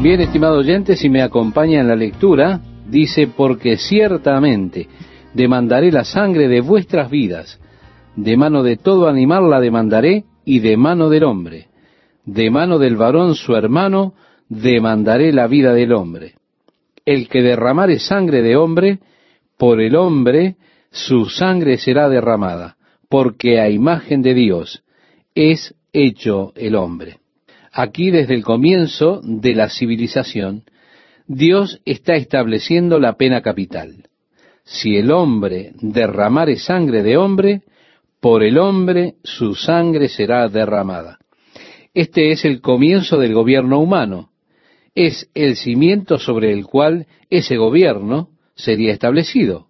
Bien, estimado oyente, si me acompaña en la lectura, dice, porque ciertamente demandaré la sangre de vuestras vidas, de mano de todo animal la demandaré, y de mano del hombre, de mano del varón su hermano, demandaré la vida del hombre. El que derramare sangre de hombre, por el hombre su sangre será derramada, porque a imagen de Dios es hecho el hombre. Aquí desde el comienzo de la civilización, Dios está estableciendo la pena capital. Si el hombre derramare sangre de hombre, por el hombre su sangre será derramada. Este es el comienzo del gobierno humano. Es el cimiento sobre el cual ese gobierno sería establecido.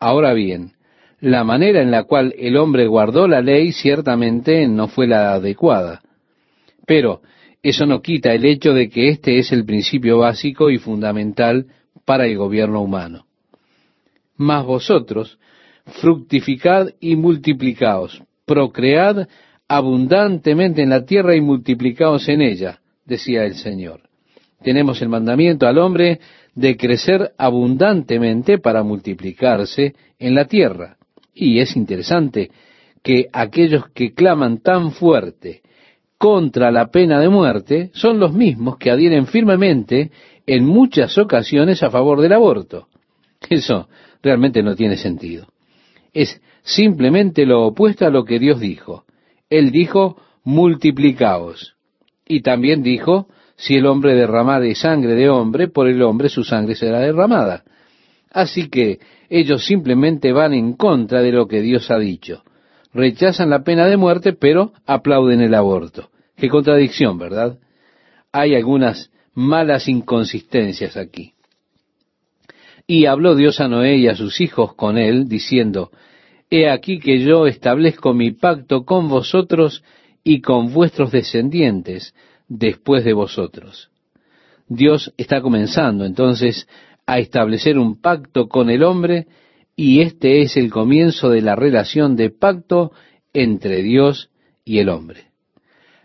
Ahora bien, la manera en la cual el hombre guardó la ley ciertamente no fue la adecuada. Pero eso no quita el hecho de que este es el principio básico y fundamental para el gobierno humano. Mas vosotros fructificad y multiplicaos, procread abundantemente en la tierra y multiplicaos en ella, decía el Señor. Tenemos el mandamiento al hombre de crecer abundantemente para multiplicarse en la tierra. Y es interesante que aquellos que claman tan fuerte contra la pena de muerte son los mismos que adhieren firmemente en muchas ocasiones a favor del aborto. Eso realmente no tiene sentido. Es simplemente lo opuesto a lo que Dios dijo. Él dijo, multiplicaos. Y también dijo, si el hombre derramare sangre de hombre, por el hombre su sangre será derramada. Así que ellos simplemente van en contra de lo que Dios ha dicho. Rechazan la pena de muerte, pero aplauden el aborto. Qué contradicción, ¿verdad? Hay algunas malas inconsistencias aquí. Y habló Dios a Noé y a sus hijos con él, diciendo, He aquí que yo establezco mi pacto con vosotros y con vuestros descendientes después de vosotros. Dios está comenzando entonces a establecer un pacto con el hombre y este es el comienzo de la relación de pacto entre Dios y el hombre.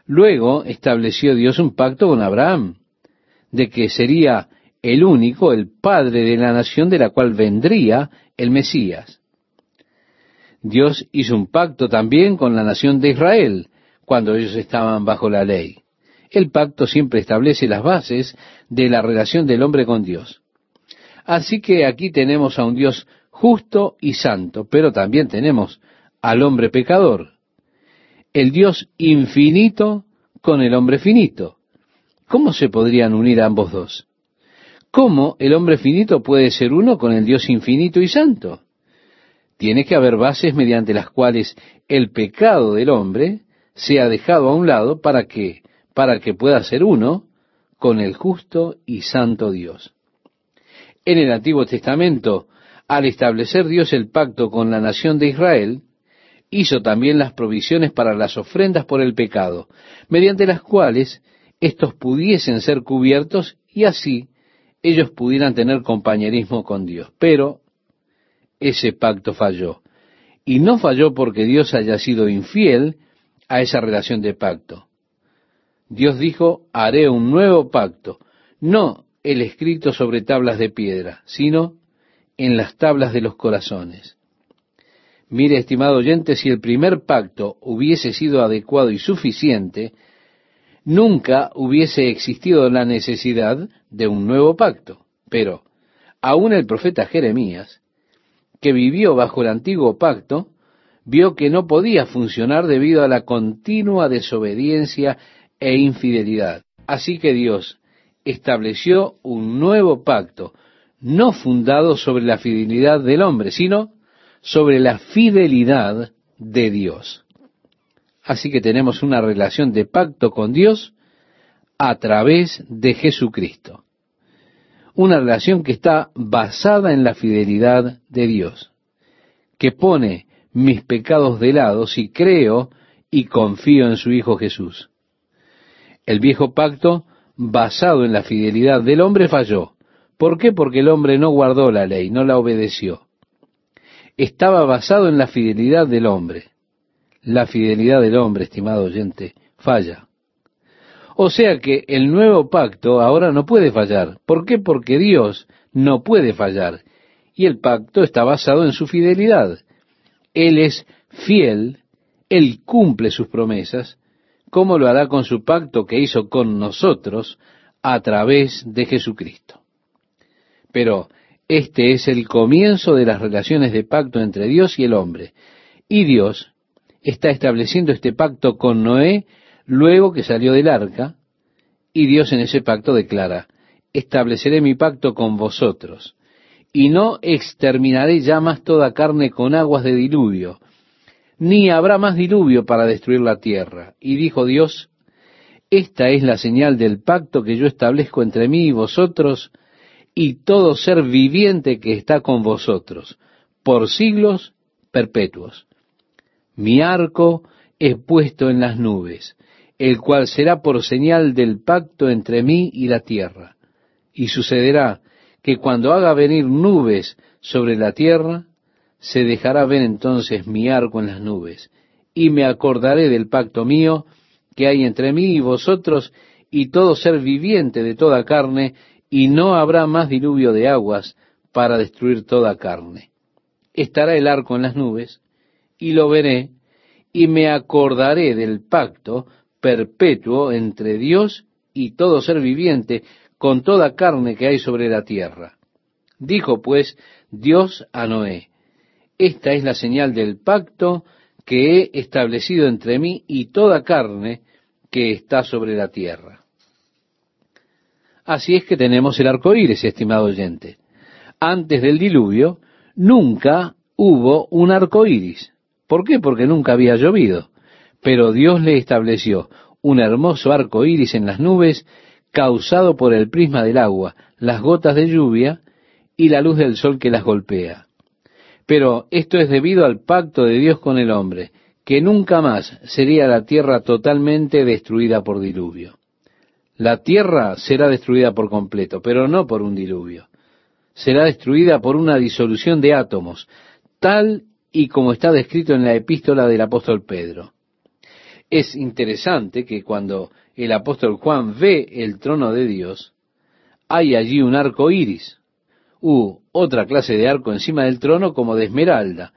Luego estableció Dios un pacto con Abraham, de que sería el único, el padre de la nación de la cual vendría el Mesías. Dios hizo un pacto también con la nación de Israel, cuando ellos estaban bajo la ley. El pacto siempre establece las bases de la relación del hombre con Dios. Así que aquí tenemos a un Dios justo y santo, pero también tenemos al hombre pecador el Dios infinito con el hombre finito. ¿Cómo se podrían unir ambos dos? ¿Cómo el hombre finito puede ser uno con el Dios infinito y santo? Tiene que haber bases mediante las cuales el pecado del hombre sea dejado a un lado para que, para que pueda ser uno con el justo y santo Dios. En el Antiguo Testamento, al establecer Dios el pacto con la nación de Israel, hizo también las provisiones para las ofrendas por el pecado, mediante las cuales éstos pudiesen ser cubiertos y así ellos pudieran tener compañerismo con Dios. Pero ese pacto falló. Y no falló porque Dios haya sido infiel a esa relación de pacto. Dios dijo, haré un nuevo pacto, no el escrito sobre tablas de piedra, sino en las tablas de los corazones. Mire, estimado oyente, si el primer pacto hubiese sido adecuado y suficiente, nunca hubiese existido la necesidad de un nuevo pacto. Pero aún el profeta Jeremías, que vivió bajo el antiguo pacto, vio que no podía funcionar debido a la continua desobediencia e infidelidad. Así que Dios estableció un nuevo pacto, no fundado sobre la fidelidad del hombre, sino sobre la fidelidad de Dios. Así que tenemos una relación de pacto con Dios a través de Jesucristo. Una relación que está basada en la fidelidad de Dios, que pone mis pecados de lado si creo y confío en su Hijo Jesús. El viejo pacto, basado en la fidelidad del hombre, falló. ¿Por qué? Porque el hombre no guardó la ley, no la obedeció estaba basado en la fidelidad del hombre. La fidelidad del hombre, estimado oyente, falla. O sea que el nuevo pacto ahora no puede fallar. ¿Por qué? Porque Dios no puede fallar. Y el pacto está basado en su fidelidad. Él es fiel, Él cumple sus promesas, como lo hará con su pacto que hizo con nosotros a través de Jesucristo. Pero este es el comienzo de las relaciones de pacto entre Dios y el hombre. Y Dios está estableciendo este pacto con Noé luego que salió del arca, y Dios en ese pacto declara, estableceré mi pacto con vosotros, y no exterminaré ya más toda carne con aguas de diluvio, ni habrá más diluvio para destruir la tierra. Y dijo Dios, esta es la señal del pacto que yo establezco entre mí y vosotros, y todo ser viviente que está con vosotros, por siglos perpetuos. Mi arco es puesto en las nubes, el cual será por señal del pacto entre mí y la tierra. Y sucederá que cuando haga venir nubes sobre la tierra, se dejará ver entonces mi arco en las nubes, y me acordaré del pacto mío que hay entre mí y vosotros y todo ser viviente de toda carne, y no habrá más diluvio de aguas para destruir toda carne. Estará el arco en las nubes, y lo veré, y me acordaré del pacto perpetuo entre Dios y todo ser viviente, con toda carne que hay sobre la tierra. Dijo pues Dios a Noé, esta es la señal del pacto que he establecido entre mí y toda carne que está sobre la tierra. Así es que tenemos el arco iris, estimado oyente. Antes del diluvio, nunca hubo un arco iris. ¿Por qué? Porque nunca había llovido. Pero Dios le estableció un hermoso arco iris en las nubes, causado por el prisma del agua, las gotas de lluvia y la luz del sol que las golpea. Pero esto es debido al pacto de Dios con el hombre, que nunca más sería la tierra totalmente destruida por diluvio. La tierra será destruida por completo, pero no por un diluvio. Será destruida por una disolución de átomos, tal y como está descrito en la epístola del apóstol Pedro. Es interesante que cuando el apóstol Juan ve el trono de Dios, hay allí un arco iris, u otra clase de arco encima del trono como de esmeralda.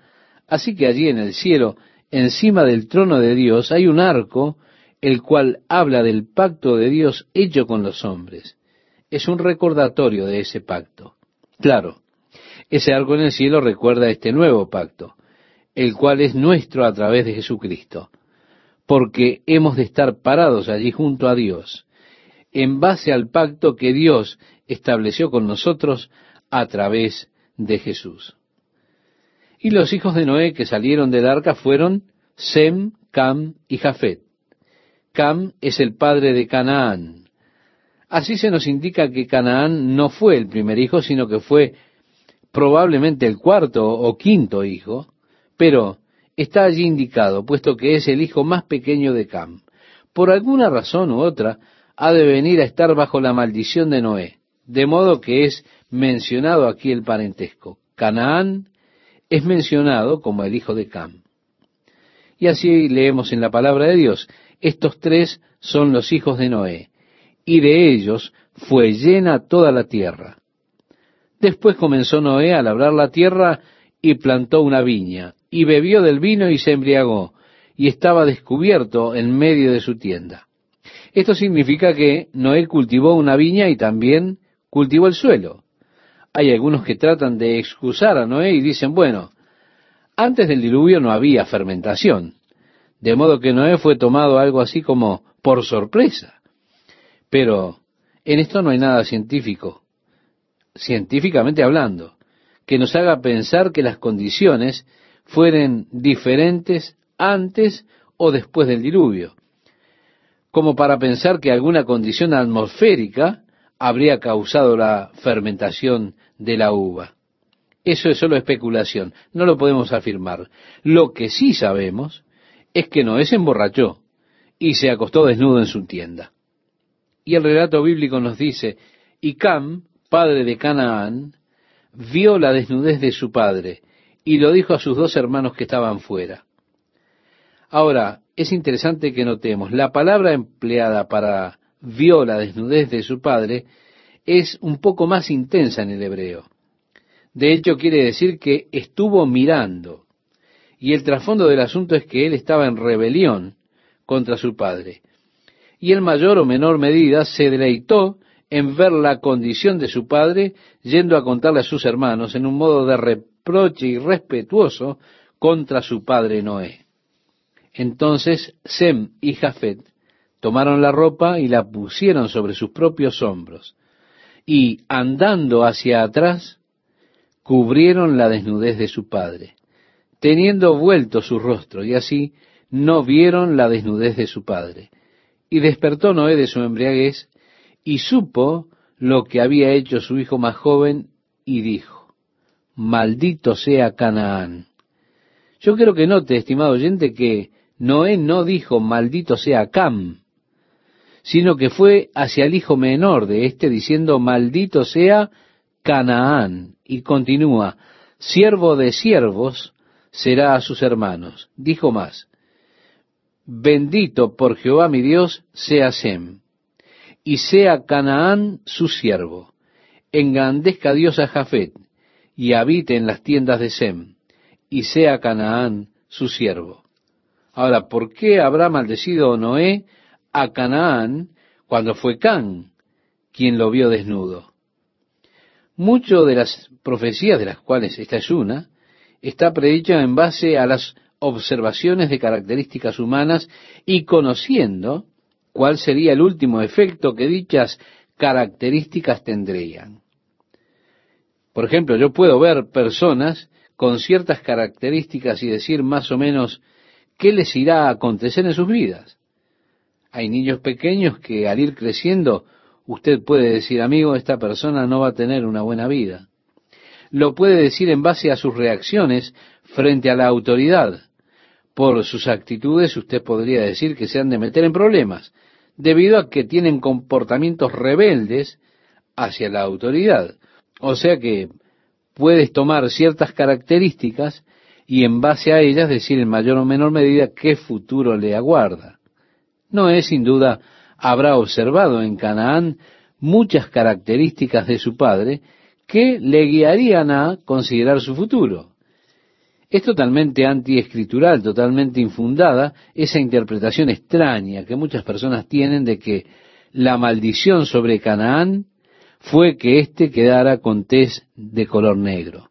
Así que allí en el cielo, encima del trono de Dios, hay un arco, el cual habla del pacto de Dios hecho con los hombres. Es un recordatorio de ese pacto. Claro, ese arco en el cielo recuerda este nuevo pacto, el cual es nuestro a través de Jesucristo, porque hemos de estar parados allí junto a Dios, en base al pacto que Dios estableció con nosotros a través de Jesús. Y los hijos de Noé que salieron del arca fueron Sem, Cam y Jafet. Cam es el padre de Canaán. Así se nos indica que Canaán no fue el primer hijo, sino que fue probablemente el cuarto o quinto hijo, pero está allí indicado, puesto que es el hijo más pequeño de Cam. Por alguna razón u otra, ha de venir a estar bajo la maldición de Noé, de modo que es mencionado aquí el parentesco. Canaán es mencionado como el hijo de Cam. Y así leemos en la palabra de Dios, estos tres son los hijos de Noé, y de ellos fue llena toda la tierra. Después comenzó Noé a labrar la tierra y plantó una viña, y bebió del vino y se embriagó, y estaba descubierto en medio de su tienda. Esto significa que Noé cultivó una viña y también cultivó el suelo. Hay algunos que tratan de excusar a Noé y dicen, bueno, antes del diluvio no había fermentación, de modo que Noé fue tomado algo así como por sorpresa. Pero en esto no hay nada científico, científicamente hablando, que nos haga pensar que las condiciones fueren diferentes antes o después del diluvio, como para pensar que alguna condición atmosférica habría causado la fermentación de la uva. Eso es solo especulación, no lo podemos afirmar. Lo que sí sabemos es que Noé se emborrachó y se acostó desnudo en su tienda. Y el relato bíblico nos dice, y Cam, padre de Canaán, vio la desnudez de su padre y lo dijo a sus dos hermanos que estaban fuera. Ahora, es interesante que notemos, la palabra empleada para vio la desnudez de su padre es un poco más intensa en el hebreo. De hecho, quiere decir que estuvo mirando. Y el trasfondo del asunto es que él estaba en rebelión contra su padre. Y en mayor o menor medida se deleitó en ver la condición de su padre yendo a contarle a sus hermanos en un modo de reproche irrespetuoso contra su padre Noé. Entonces Sem y Jafet tomaron la ropa y la pusieron sobre sus propios hombros, y andando hacia atrás, cubrieron la desnudez de su padre, teniendo vuelto su rostro, y así no vieron la desnudez de su padre. Y despertó Noé de su embriaguez, y supo lo que había hecho su hijo más joven, y dijo, maldito sea Canaán. Yo quiero que note, estimado oyente, que Noé no dijo, maldito sea Cam, sino que fue hacia el hijo menor de éste diciendo, maldito sea Canaán, y continúa, siervo de siervos será a sus hermanos. Dijo más, bendito por Jehová mi Dios sea Sem, y sea Canaán su siervo, engrandezca Dios a Jafet, y habite en las tiendas de Sem, y sea Canaán su siervo. Ahora, ¿por qué habrá maldecido Noé a Canaán cuando fue Can quien lo vio desnudo. Mucho de las profecías de las cuales esta es una, está predicha en base a las observaciones de características humanas y conociendo cuál sería el último efecto que dichas características tendrían. Por ejemplo, yo puedo ver personas con ciertas características y decir más o menos qué les irá a acontecer en sus vidas. Hay niños pequeños que al ir creciendo usted puede decir, amigo, esta persona no va a tener una buena vida. Lo puede decir en base a sus reacciones frente a la autoridad. Por sus actitudes usted podría decir que se han de meter en problemas, debido a que tienen comportamientos rebeldes hacia la autoridad. O sea que puedes tomar ciertas características y en base a ellas decir en mayor o menor medida qué futuro le aguarda. Noé sin duda habrá observado en Canaán muchas características de su padre que le guiarían a considerar su futuro. Es totalmente antiescritural, totalmente infundada esa interpretación extraña que muchas personas tienen de que la maldición sobre Canaán fue que éste quedara con tez de color negro,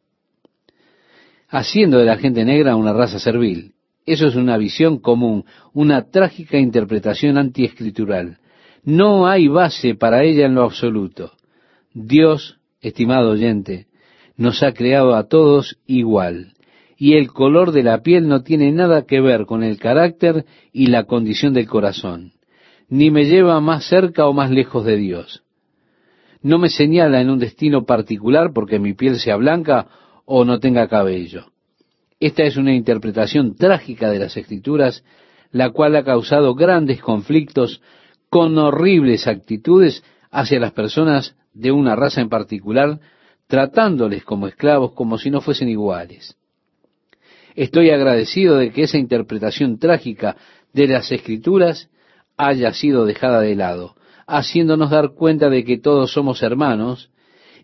haciendo de la gente negra una raza servil. Eso es una visión común, una trágica interpretación antiescritural. No hay base para ella en lo absoluto. Dios, estimado oyente, nos ha creado a todos igual, y el color de la piel no tiene nada que ver con el carácter y la condición del corazón, ni me lleva más cerca o más lejos de Dios. No me señala en un destino particular porque mi piel sea blanca o no tenga cabello. Esta es una interpretación trágica de las escrituras, la cual ha causado grandes conflictos con horribles actitudes hacia las personas de una raza en particular, tratándoles como esclavos como si no fuesen iguales. Estoy agradecido de que esa interpretación trágica de las escrituras haya sido dejada de lado, haciéndonos dar cuenta de que todos somos hermanos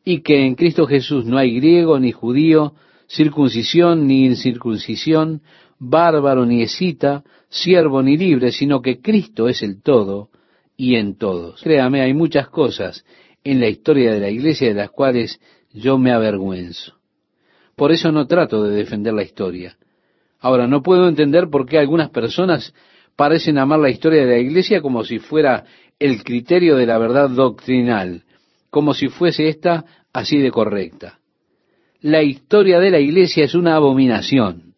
y que en Cristo Jesús no hay griego ni judío, circuncisión ni incircuncisión, bárbaro ni escita, siervo ni libre, sino que Cristo es el todo y en todos. Créame, hay muchas cosas en la historia de la iglesia de las cuales yo me avergüenzo. Por eso no trato de defender la historia. Ahora, no puedo entender por qué algunas personas parecen amar la historia de la iglesia como si fuera el criterio de la verdad doctrinal, como si fuese ésta así de correcta la historia de la iglesia es una abominación.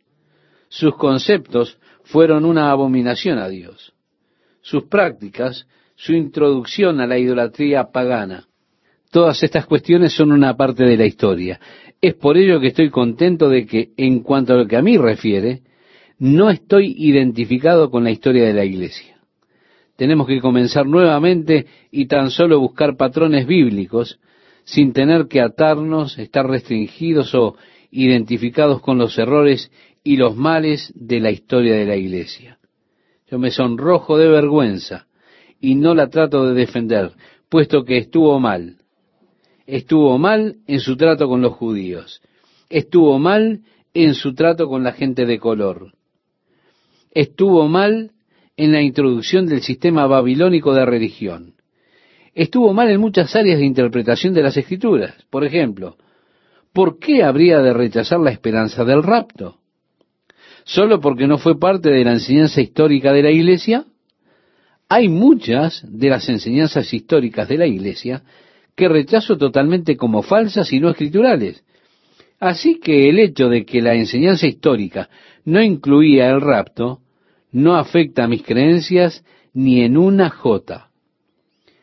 Sus conceptos fueron una abominación a Dios. Sus prácticas, su introducción a la idolatría pagana. Todas estas cuestiones son una parte de la historia. Es por ello que estoy contento de que, en cuanto a lo que a mí refiere, no estoy identificado con la historia de la iglesia. Tenemos que comenzar nuevamente y tan solo buscar patrones bíblicos sin tener que atarnos, estar restringidos o identificados con los errores y los males de la historia de la iglesia. Yo me sonrojo de vergüenza y no la trato de defender, puesto que estuvo mal. Estuvo mal en su trato con los judíos. Estuvo mal en su trato con la gente de color. Estuvo mal en la introducción del sistema babilónico de religión. Estuvo mal en muchas áreas de interpretación de las escrituras. Por ejemplo, ¿por qué habría de rechazar la esperanza del rapto? ¿Solo porque no fue parte de la enseñanza histórica de la iglesia? Hay muchas de las enseñanzas históricas de la iglesia que rechazo totalmente como falsas y no escriturales. Así que el hecho de que la enseñanza histórica no incluía el rapto no afecta a mis creencias ni en una jota.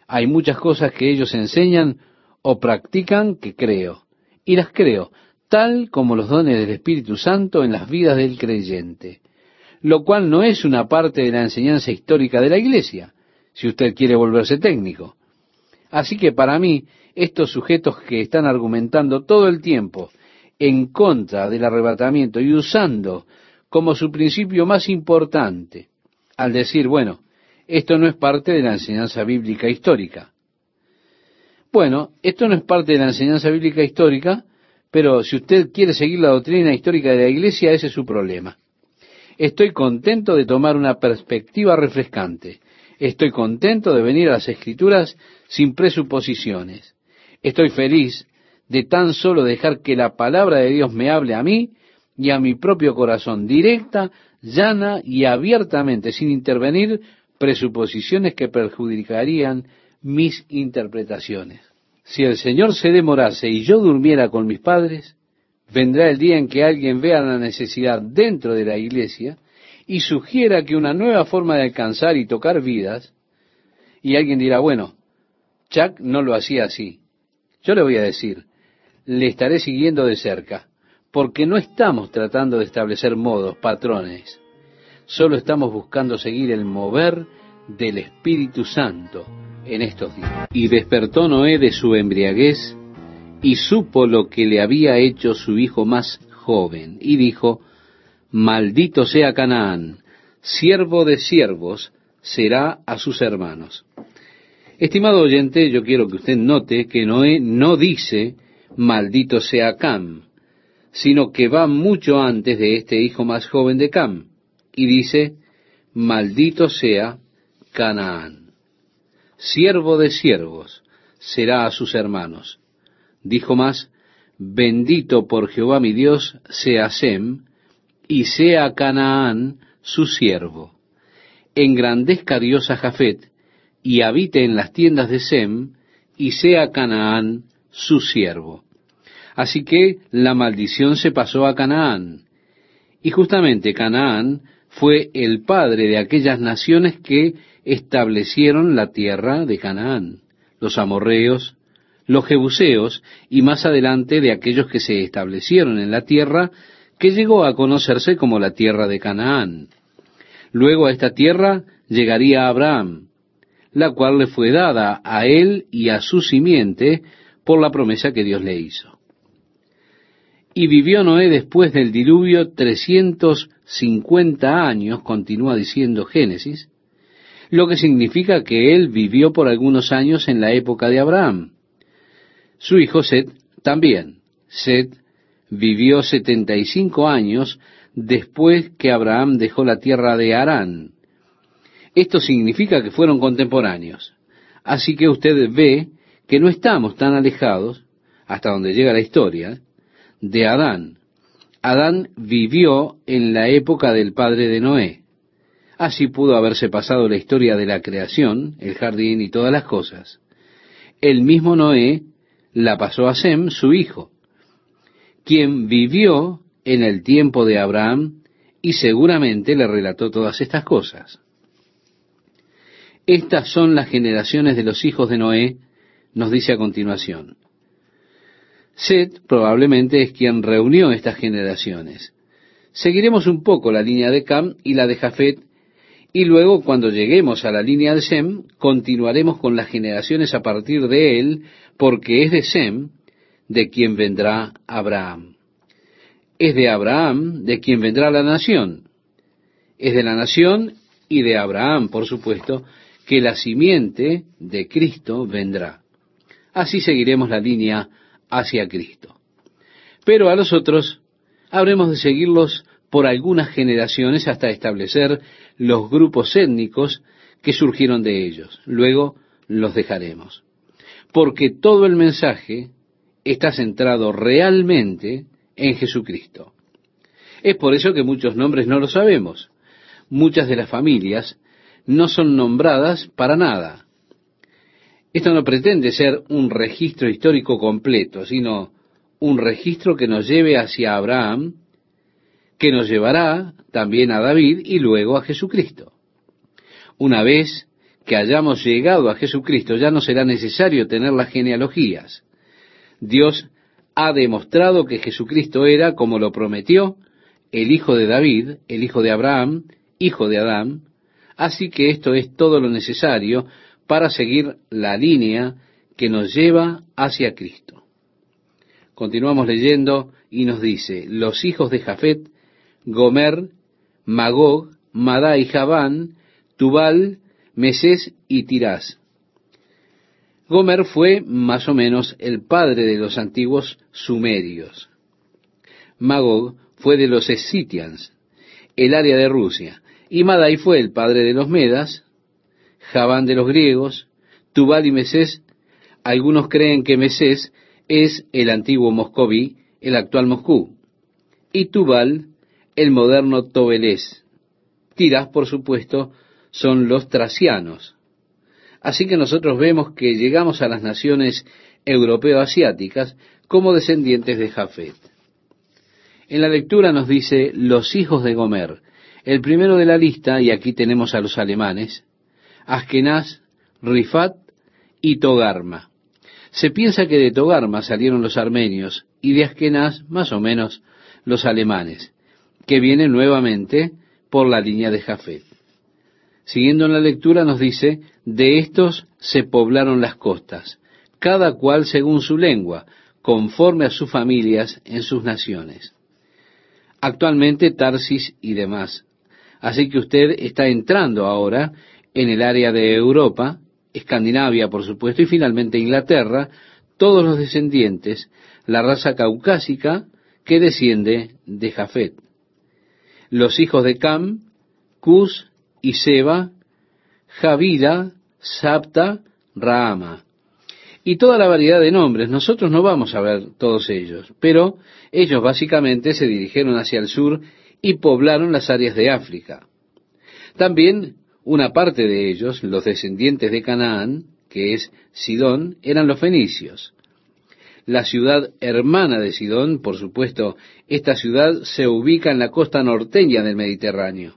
Hay muchas cosas que ellos enseñan o practican que creo, y las creo, tal como los dones del Espíritu Santo en las vidas del creyente, lo cual no es una parte de la enseñanza histórica de la Iglesia, si usted quiere volverse técnico. Así que para mí, estos sujetos que están argumentando todo el tiempo en contra del arrebatamiento y usando como su principio más importante, al decir, bueno, esto no es parte de la enseñanza bíblica histórica. Bueno, esto no es parte de la enseñanza bíblica histórica, pero si usted quiere seguir la doctrina histórica de la Iglesia, ese es su problema. Estoy contento de tomar una perspectiva refrescante. Estoy contento de venir a las Escrituras sin presuposiciones. Estoy feliz de tan solo dejar que la palabra de Dios me hable a mí y a mi propio corazón, directa, llana y abiertamente, sin intervenir presuposiciones que perjudicarían mis interpretaciones. Si el Señor se demorase y yo durmiera con mis padres, vendrá el día en que alguien vea la necesidad dentro de la iglesia y sugiera que una nueva forma de alcanzar y tocar vidas, y alguien dirá, bueno, Chuck no lo hacía así. Yo le voy a decir, le estaré siguiendo de cerca, porque no estamos tratando de establecer modos, patrones, solo estamos buscando seguir el mover del Espíritu Santo en estos días. Y despertó Noé de su embriaguez y supo lo que le había hecho su hijo más joven, y dijo, Maldito sea Canaán, siervo de siervos será a sus hermanos. Estimado oyente, yo quiero que usted note que Noé no dice, maldito sea Cam, sino que va mucho antes de este hijo más joven de Cam, y dice, maldito sea Canaán. Siervo de siervos será a sus hermanos. Dijo más, bendito por Jehová mi Dios sea Sem, y sea Canaán su siervo. Engrandezca Dios a Jafet, y habite en las tiendas de Sem, y sea Canaán su siervo. Así que la maldición se pasó a Canaán. Y justamente Canaán fue el padre de aquellas naciones que establecieron la tierra de Canaán, los amorreos, los jebuseos y más adelante de aquellos que se establecieron en la tierra que llegó a conocerse como la tierra de Canaán. Luego a esta tierra llegaría Abraham, la cual le fue dada a él y a su simiente por la promesa que Dios le hizo. Y vivió Noé después del diluvio trescientos cincuenta años, continúa diciendo Génesis, lo que significa que él vivió por algunos años en la época de Abraham. Su hijo Set también. Set vivió setenta y cinco años después que Abraham dejó la tierra de Harán. Esto significa que fueron contemporáneos. Así que usted ve que no estamos tan alejados, hasta donde llega la historia, de Adán. Adán vivió en la época del padre de Noé. Así pudo haberse pasado la historia de la creación, el jardín y todas las cosas. El mismo Noé la pasó a Sem, su hijo, quien vivió en el tiempo de Abraham y seguramente le relató todas estas cosas. Estas son las generaciones de los hijos de Noé, nos dice a continuación. Set probablemente es quien reunió estas generaciones. Seguiremos un poco la línea de Cam y la de Jafet, y luego cuando lleguemos a la línea de Sem, continuaremos con las generaciones a partir de él, porque es de Sem de quien vendrá Abraham. Es de Abraham de quien vendrá la nación. Es de la nación y de Abraham, por supuesto, que la simiente de Cristo vendrá. Así seguiremos la línea hacia Cristo. Pero a los otros habremos de seguirlos por algunas generaciones hasta establecer los grupos étnicos que surgieron de ellos. Luego los dejaremos. Porque todo el mensaje está centrado realmente en Jesucristo. Es por eso que muchos nombres no lo sabemos. Muchas de las familias no son nombradas para nada. Esto no pretende ser un registro histórico completo, sino un registro que nos lleve hacia Abraham, que nos llevará también a David y luego a Jesucristo. Una vez que hayamos llegado a Jesucristo, ya no será necesario tener las genealogías. Dios ha demostrado que Jesucristo era, como lo prometió, el hijo de David, el hijo de Abraham, hijo de Adán, así que esto es todo lo necesario para seguir la línea que nos lleva hacia Cristo. Continuamos leyendo y nos dice, los hijos de Jafet, Gomer, Magog, Madá y Javán, Tubal, Mesés y Tirás. Gomer fue más o menos el padre de los antiguos sumerios. Magog fue de los escitians, el área de Rusia. Y Madai fue el padre de los medas, Javán de los griegos, Tubal y Mesés. Algunos creen que Mesés es el antiguo Moscoví, el actual Moscú. Y Tubal, el moderno Tobelés. Tiras, por supuesto, son los tracianos. Así que nosotros vemos que llegamos a las naciones europeo-asiáticas como descendientes de Jafet. En la lectura nos dice los hijos de Gomer. El primero de la lista, y aquí tenemos a los alemanes, Askenaz, Rifat y Togarma. Se piensa que de Togarma salieron los armenios y de Askenaz más o menos los alemanes, que vienen nuevamente por la línea de Jafet. Siguiendo en la lectura nos dice, de estos se poblaron las costas, cada cual según su lengua, conforme a sus familias en sus naciones. Actualmente Tarsis y demás. Así que usted está entrando ahora en el área de Europa, Escandinavia por supuesto, y finalmente Inglaterra, todos los descendientes, la raza caucásica que desciende de Jafet. Los hijos de Cam, Cus y Seba, Javida, Sapta, Rahama. Y toda la variedad de nombres. Nosotros no vamos a ver todos ellos, pero ellos básicamente se dirigieron hacia el sur y poblaron las áreas de África. También una parte de ellos, los descendientes de Canaán, que es Sidón, eran los fenicios. La ciudad hermana de Sidón, por supuesto, esta ciudad se ubica en la costa norteña del Mediterráneo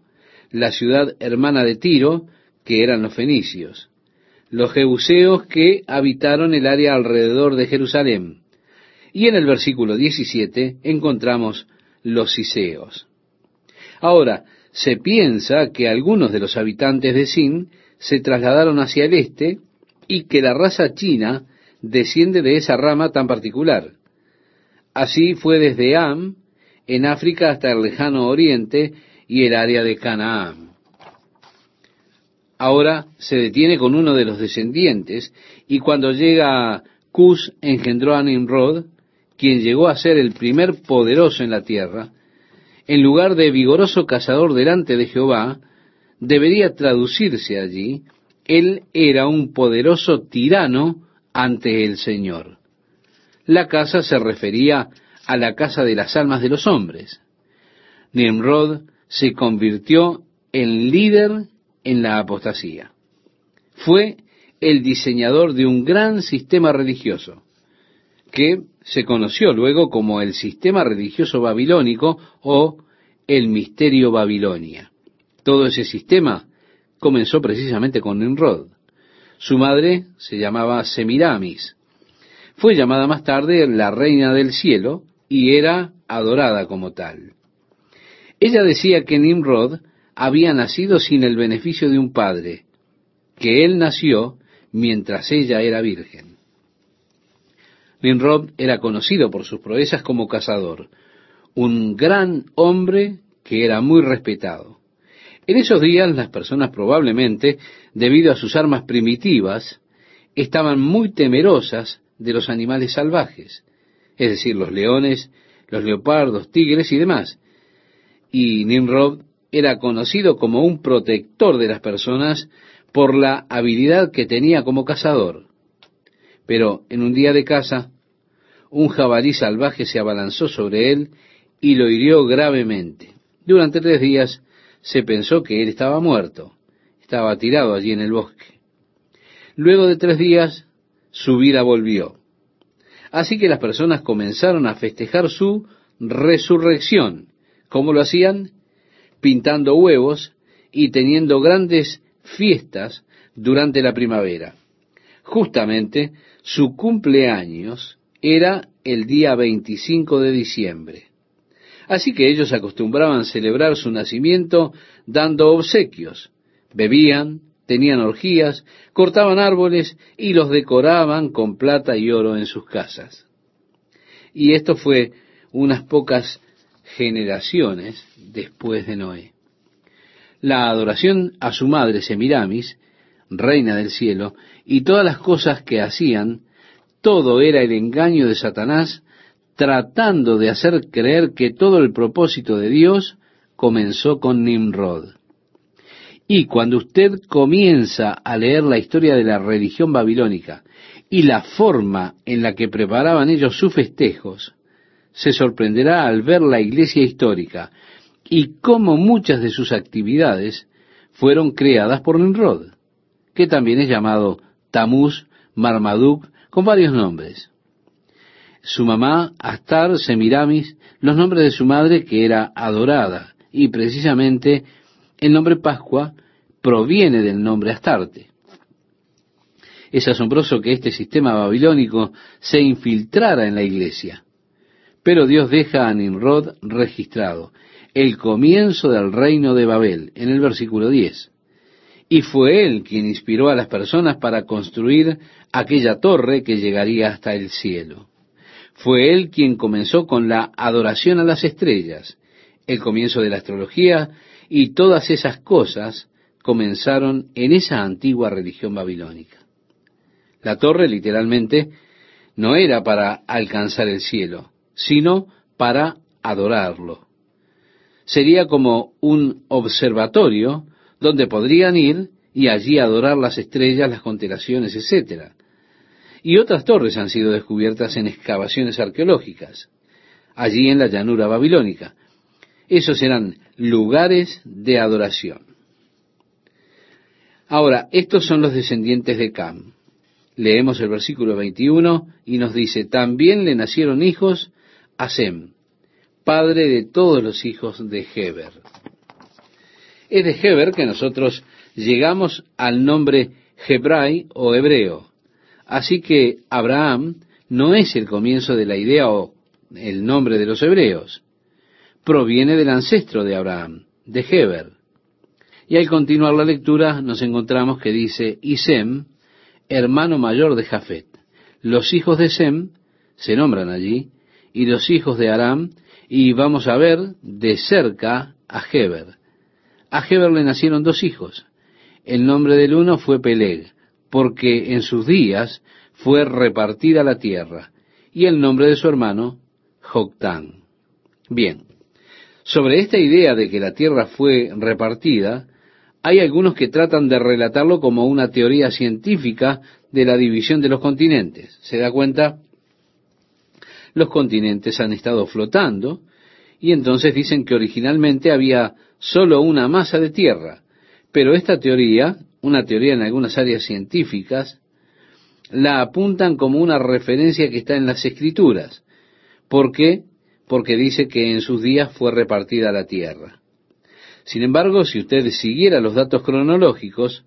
la ciudad hermana de Tiro, que eran los fenicios, los jebuseos que habitaron el área alrededor de Jerusalén. Y en el versículo 17 encontramos los siseos. Ahora, se piensa que algunos de los habitantes de Sin se trasladaron hacia el este y que la raza china desciende de esa rama tan particular. Así fue desde Am, en África, hasta el lejano oriente, y el área de Canaán. Ahora se detiene con uno de los descendientes y cuando llega Cus engendró a Nimrod, quien llegó a ser el primer poderoso en la tierra, en lugar de vigoroso cazador delante de Jehová, debería traducirse allí, él era un poderoso tirano ante el Señor. La casa se refería a la casa de las almas de los hombres. Nimrod se convirtió en líder en la apostasía. Fue el diseñador de un gran sistema religioso, que se conoció luego como el sistema religioso babilónico o el misterio Babilonia. Todo ese sistema comenzó precisamente con Nimrod. Su madre se llamaba Semiramis. Fue llamada más tarde la reina del cielo y era adorada como tal. Ella decía que Nimrod había nacido sin el beneficio de un padre, que él nació mientras ella era virgen. Nimrod era conocido por sus proezas como cazador, un gran hombre que era muy respetado. En esos días las personas probablemente, debido a sus armas primitivas, estaban muy temerosas de los animales salvajes, es decir, los leones, los leopardos, tigres y demás. Y Nimrod era conocido como un protector de las personas por la habilidad que tenía como cazador. Pero en un día de caza, un jabalí salvaje se abalanzó sobre él y lo hirió gravemente. Durante tres días se pensó que él estaba muerto, estaba tirado allí en el bosque. Luego de tres días, su vida volvió. Así que las personas comenzaron a festejar su resurrección. ¿Cómo lo hacían? Pintando huevos y teniendo grandes fiestas durante la primavera. Justamente su cumpleaños era el día 25 de diciembre. Así que ellos acostumbraban celebrar su nacimiento dando obsequios. Bebían, tenían orgías, cortaban árboles y los decoraban con plata y oro en sus casas. Y esto fue unas pocas generaciones después de Noé. La adoración a su madre Semiramis, reina del cielo, y todas las cosas que hacían, todo era el engaño de Satanás tratando de hacer creer que todo el propósito de Dios comenzó con Nimrod. Y cuando usted comienza a leer la historia de la religión babilónica y la forma en la que preparaban ellos sus festejos, se sorprenderá al ver la iglesia histórica y cómo muchas de sus actividades fueron creadas por Nimrod, que también es llamado Tamuz, Marmaduk, con varios nombres su mamá, Astar, Semiramis, los nombres de su madre que era adorada, y precisamente el nombre Pascua proviene del nombre Astarte. Es asombroso que este sistema babilónico se infiltrara en la iglesia. Pero Dios deja a Nimrod registrado, el comienzo del reino de Babel, en el versículo 10. Y fue él quien inspiró a las personas para construir aquella torre que llegaría hasta el cielo. Fue él quien comenzó con la adoración a las estrellas. El comienzo de la astrología y todas esas cosas comenzaron en esa antigua religión babilónica. La torre literalmente no era para alcanzar el cielo, sino para adorarlo. Sería como un observatorio donde podrían ir y allí adorar las estrellas, las constelaciones, etcétera y otras torres han sido descubiertas en excavaciones arqueológicas, allí en la llanura babilónica. Esos eran lugares de adoración. Ahora, estos son los descendientes de Cam. Leemos el versículo 21 y nos dice, también le nacieron hijos a Sem, padre de todos los hijos de Heber. Es de Heber que nosotros llegamos al nombre Hebrai o hebreo. Así que Abraham no es el comienzo de la idea o el nombre de los hebreos. Proviene del ancestro de Abraham, de Heber. Y al continuar la lectura nos encontramos que dice, y Sem, hermano mayor de Jafet. Los hijos de Sem se nombran allí, y los hijos de Aram, y vamos a ver de cerca a Heber. A Heber le nacieron dos hijos. El nombre del uno fue Peleg, porque en sus días fue repartida la tierra, y el nombre de su hermano, Joctán. Bien, sobre esta idea de que la tierra fue repartida, hay algunos que tratan de relatarlo como una teoría científica de la división de los continentes. ¿Se da cuenta? Los continentes han estado flotando y entonces dicen que originalmente había solo una masa de tierra, pero esta teoría una teoría en algunas áreas científicas, la apuntan como una referencia que está en las escrituras. ¿Por qué? Porque dice que en sus días fue repartida la tierra. Sin embargo, si usted siguiera los datos cronológicos,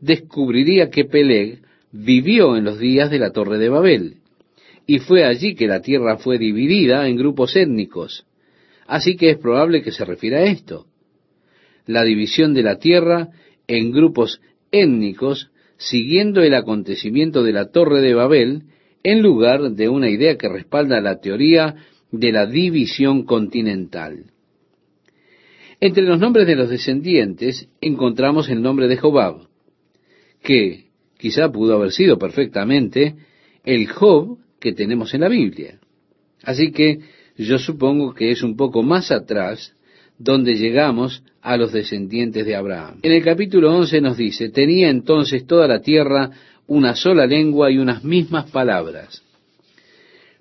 descubriría que Peleg vivió en los días de la Torre de Babel, y fue allí que la tierra fue dividida en grupos étnicos. Así que es probable que se refiera a esto. La división de la tierra en grupos étnicos siguiendo el acontecimiento de la Torre de Babel en lugar de una idea que respalda la teoría de la división continental. Entre los nombres de los descendientes encontramos el nombre de Jobab, que quizá pudo haber sido perfectamente el Job que tenemos en la Biblia. Así que yo supongo que es un poco más atrás donde llegamos a los descendientes de Abraham. En el capítulo 11 nos dice, tenía entonces toda la tierra una sola lengua y unas mismas palabras.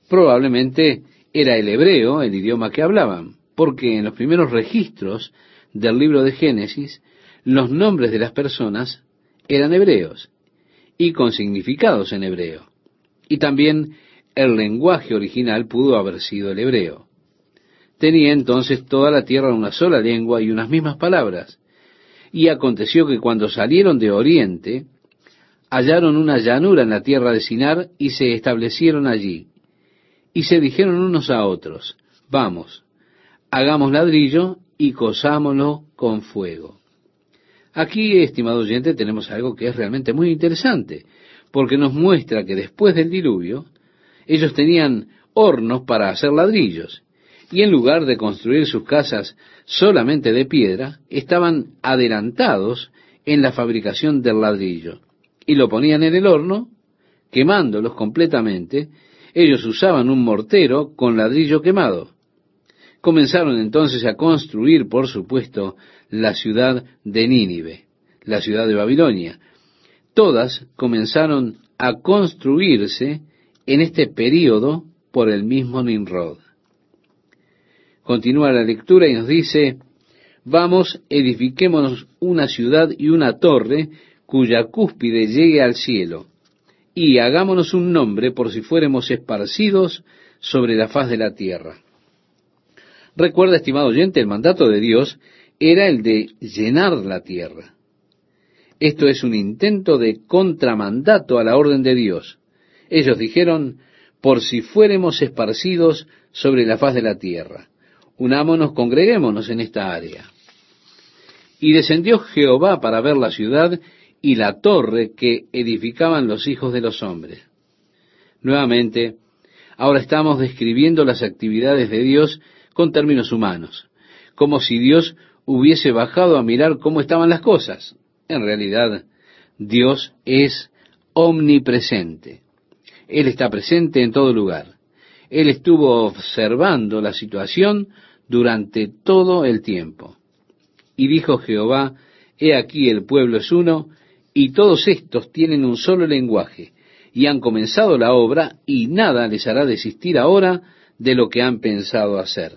Probablemente era el hebreo el idioma que hablaban, porque en los primeros registros del libro de Génesis, los nombres de las personas eran hebreos y con significados en hebreo. Y también el lenguaje original pudo haber sido el hebreo. Tenía entonces toda la tierra una sola lengua y unas mismas palabras. Y aconteció que cuando salieron de Oriente, hallaron una llanura en la tierra de Sinar y se establecieron allí. Y se dijeron unos a otros, vamos, hagamos ladrillo y cosámoslo con fuego. Aquí, estimado oyente, tenemos algo que es realmente muy interesante, porque nos muestra que después del diluvio, ellos tenían hornos para hacer ladrillos, y en lugar de construir sus casas solamente de piedra, estaban adelantados en la fabricación del ladrillo, y lo ponían en el horno, quemándolos completamente, ellos usaban un mortero con ladrillo quemado. Comenzaron entonces a construir, por supuesto, la ciudad de Nínive, la ciudad de Babilonia. Todas comenzaron a construirse en este período por el mismo Nimrod. Continúa la lectura y nos dice, vamos, edifiquémonos una ciudad y una torre cuya cúspide llegue al cielo, y hagámonos un nombre por si fuéramos esparcidos sobre la faz de la tierra. Recuerda, estimado oyente, el mandato de Dios era el de llenar la tierra. Esto es un intento de contramandato a la orden de Dios. Ellos dijeron, por si fuéramos esparcidos sobre la faz de la tierra unámonos, congreguémonos en esta área. Y descendió Jehová para ver la ciudad y la torre que edificaban los hijos de los hombres. Nuevamente, ahora estamos describiendo las actividades de Dios con términos humanos, como si Dios hubiese bajado a mirar cómo estaban las cosas. En realidad, Dios es omnipresente. Él está presente en todo lugar. Él estuvo observando la situación durante todo el tiempo. Y dijo Jehová, He aquí el pueblo es uno, y todos estos tienen un solo lenguaje, y han comenzado la obra, y nada les hará desistir ahora de lo que han pensado hacer.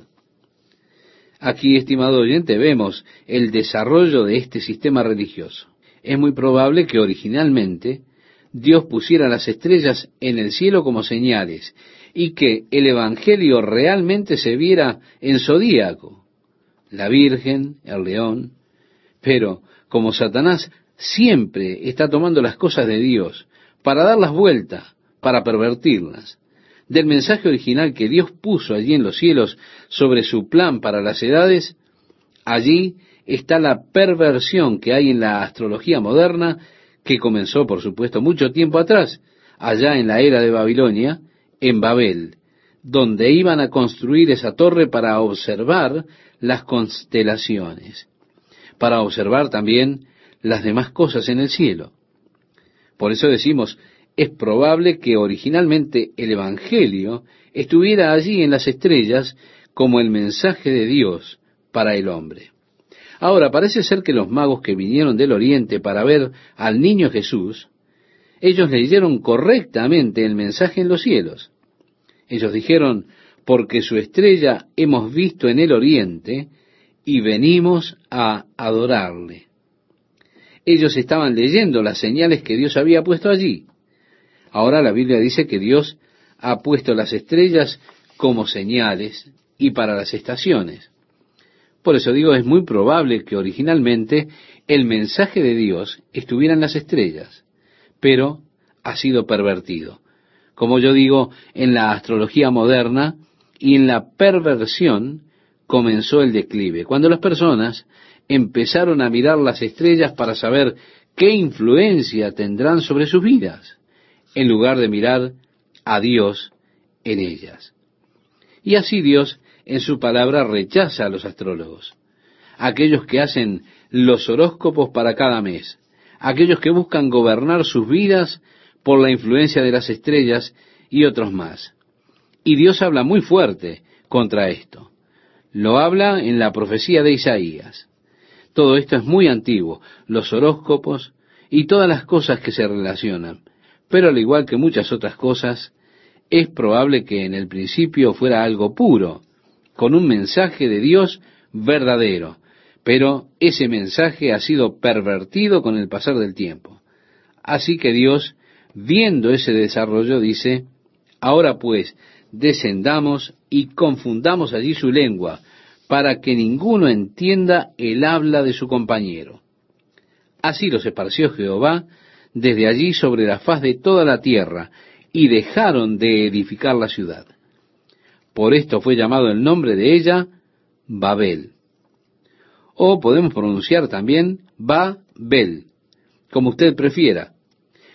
Aquí, estimado oyente, vemos el desarrollo de este sistema religioso. Es muy probable que originalmente Dios pusiera las estrellas en el cielo como señales y que el Evangelio realmente se viera en zodíaco, la Virgen, el león, pero como Satanás siempre está tomando las cosas de Dios para darlas vueltas, para pervertirlas, del mensaje original que Dios puso allí en los cielos sobre su plan para las edades, allí está la perversión que hay en la astrología moderna, que comenzó, por supuesto, mucho tiempo atrás, allá en la era de Babilonia, en Babel, donde iban a construir esa torre para observar las constelaciones, para observar también las demás cosas en el cielo. Por eso decimos, es probable que originalmente el Evangelio estuviera allí en las estrellas como el mensaje de Dios para el hombre. Ahora, parece ser que los magos que vinieron del oriente para ver al niño Jesús, ellos leyeron correctamente el mensaje en los cielos. Ellos dijeron, porque su estrella hemos visto en el oriente y venimos a adorarle. Ellos estaban leyendo las señales que Dios había puesto allí. Ahora la Biblia dice que Dios ha puesto las estrellas como señales y para las estaciones. Por eso digo, es muy probable que originalmente el mensaje de Dios estuviera en las estrellas, pero ha sido pervertido como yo digo, en la astrología moderna y en la perversión comenzó el declive. Cuando las personas empezaron a mirar las estrellas para saber qué influencia tendrán sobre sus vidas, en lugar de mirar a Dios en ellas. Y así Dios en su palabra rechaza a los astrólogos. aquellos que hacen los horóscopos para cada mes, aquellos que buscan gobernar sus vidas por la influencia de las estrellas y otros más. Y Dios habla muy fuerte contra esto. Lo habla en la profecía de Isaías. Todo esto es muy antiguo, los horóscopos y todas las cosas que se relacionan. Pero al igual que muchas otras cosas, es probable que en el principio fuera algo puro, con un mensaje de Dios verdadero, pero ese mensaje ha sido pervertido con el pasar del tiempo. Así que Dios, viendo ese desarrollo, dice, ahora pues, descendamos y confundamos allí su lengua, para que ninguno entienda el habla de su compañero. Así los esparció Jehová desde allí sobre la faz de toda la tierra, y dejaron de edificar la ciudad. Por esto fue llamado el nombre de ella Babel. O podemos pronunciar también Babel, como usted prefiera,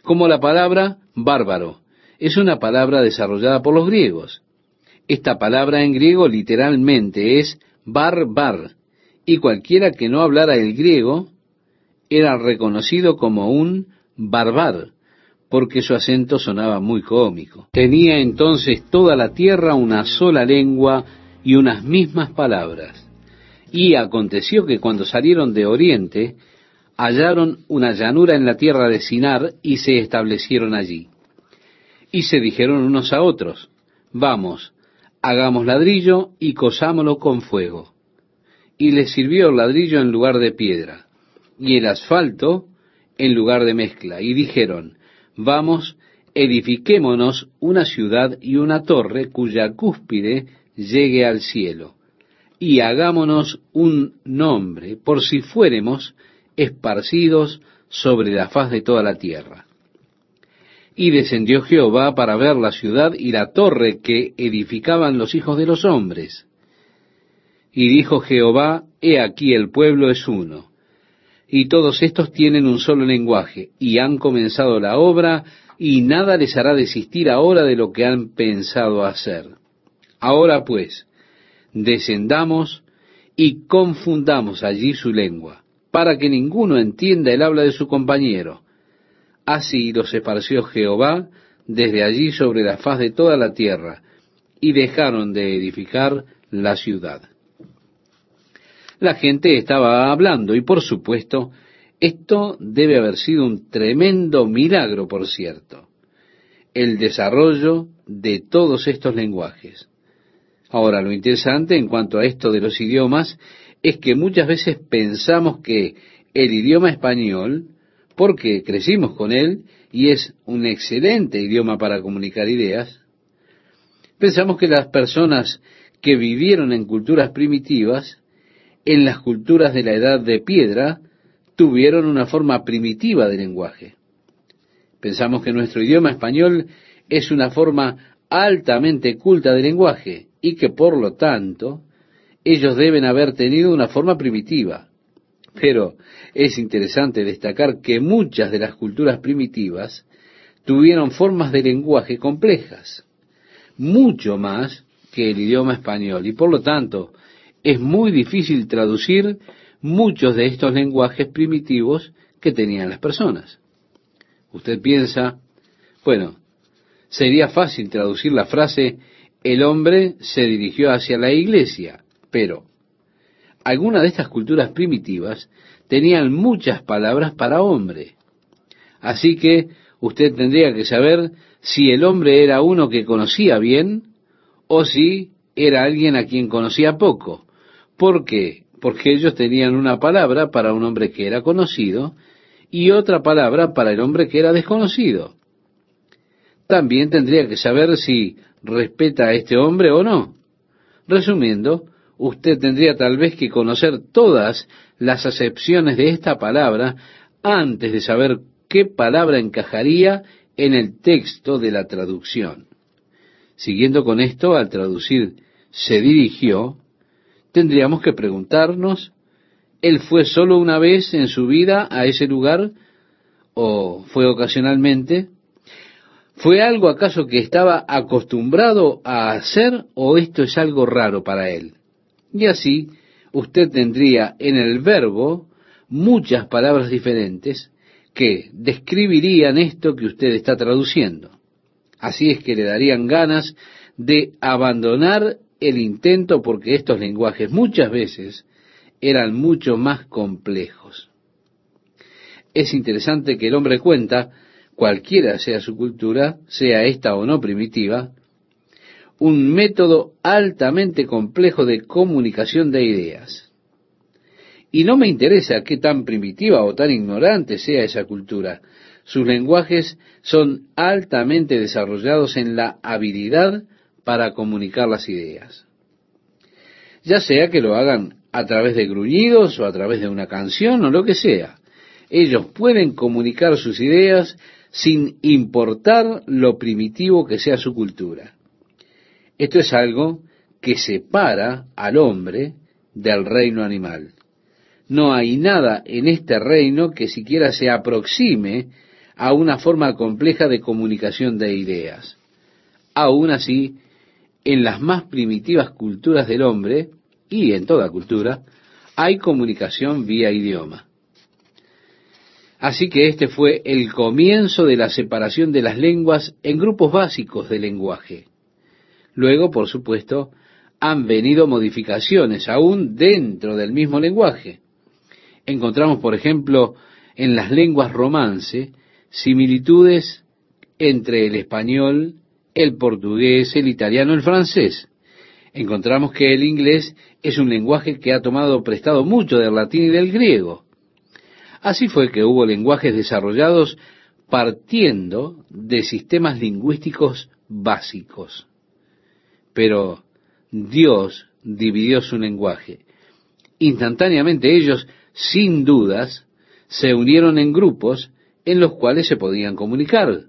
como la palabra bárbaro. Es una palabra desarrollada por los griegos. Esta palabra en griego literalmente es barbar, y cualquiera que no hablara el griego era reconocido como un barbar, porque su acento sonaba muy cómico. Tenía entonces toda la tierra una sola lengua y unas mismas palabras. Y aconteció que cuando salieron de Oriente, hallaron una llanura en la tierra de Sinar y se establecieron allí. Y se dijeron unos a otros, vamos, hagamos ladrillo y cosámoslo con fuego. Y les sirvió el ladrillo en lugar de piedra, y el asfalto en lugar de mezcla. Y dijeron, vamos, edifiquémonos una ciudad y una torre cuya cúspide llegue al cielo y hagámonos un nombre por si fuéremos esparcidos sobre la faz de toda la tierra. Y descendió Jehová para ver la ciudad y la torre que edificaban los hijos de los hombres. Y dijo Jehová, He aquí el pueblo es uno, y todos estos tienen un solo lenguaje, y han comenzado la obra, y nada les hará desistir ahora de lo que han pensado hacer. Ahora pues, descendamos y confundamos allí su lengua, para que ninguno entienda el habla de su compañero. Así los esparció Jehová desde allí sobre la faz de toda la tierra, y dejaron de edificar la ciudad. La gente estaba hablando, y por supuesto, esto debe haber sido un tremendo milagro, por cierto, el desarrollo de todos estos lenguajes. Ahora, lo interesante en cuanto a esto de los idiomas es que muchas veces pensamos que el idioma español, porque crecimos con él y es un excelente idioma para comunicar ideas, pensamos que las personas que vivieron en culturas primitivas, en las culturas de la edad de piedra, tuvieron una forma primitiva de lenguaje. Pensamos que nuestro idioma español es una forma altamente culta de lenguaje, y que por lo tanto ellos deben haber tenido una forma primitiva. Pero es interesante destacar que muchas de las culturas primitivas tuvieron formas de lenguaje complejas, mucho más que el idioma español, y por lo tanto es muy difícil traducir muchos de estos lenguajes primitivos que tenían las personas. Usted piensa, bueno, sería fácil traducir la frase el hombre se dirigió hacia la iglesia, pero algunas de estas culturas primitivas tenían muchas palabras para hombre. Así que usted tendría que saber si el hombre era uno que conocía bien o si era alguien a quien conocía poco. ¿Por qué? Porque ellos tenían una palabra para un hombre que era conocido y otra palabra para el hombre que era desconocido. También tendría que saber si respeta a este hombre o no. Resumiendo, usted tendría tal vez que conocer todas las acepciones de esta palabra antes de saber qué palabra encajaría en el texto de la traducción. Siguiendo con esto, al traducir se dirigió, tendríamos que preguntarnos, ¿él fue solo una vez en su vida a ese lugar o fue ocasionalmente? ¿Fue algo acaso que estaba acostumbrado a hacer o esto es algo raro para él? Y así usted tendría en el verbo muchas palabras diferentes que describirían esto que usted está traduciendo. Así es que le darían ganas de abandonar el intento porque estos lenguajes muchas veces eran mucho más complejos. Es interesante que el hombre cuenta, cualquiera sea su cultura, sea esta o no primitiva, un método altamente complejo de comunicación de ideas. Y no me interesa qué tan primitiva o tan ignorante sea esa cultura. Sus lenguajes son altamente desarrollados en la habilidad para comunicar las ideas. Ya sea que lo hagan a través de gruñidos o a través de una canción o lo que sea. Ellos pueden comunicar sus ideas sin importar lo primitivo que sea su cultura. Esto es algo que separa al hombre del reino animal. No hay nada en este reino que siquiera se aproxime a una forma compleja de comunicación de ideas. Aún así, en las más primitivas culturas del hombre, y en toda cultura, hay comunicación vía idioma. Así que este fue el comienzo de la separación de las lenguas en grupos básicos de lenguaje. Luego, por supuesto, han venido modificaciones aún dentro del mismo lenguaje. Encontramos, por ejemplo, en las lenguas romance similitudes entre el español, el portugués, el italiano, el francés. Encontramos que el inglés es un lenguaje que ha tomado prestado mucho del latín y del griego. Así fue que hubo lenguajes desarrollados partiendo de sistemas lingüísticos básicos. Pero Dios dividió su lenguaje. Instantáneamente ellos, sin dudas, se unieron en grupos en los cuales se podían comunicar,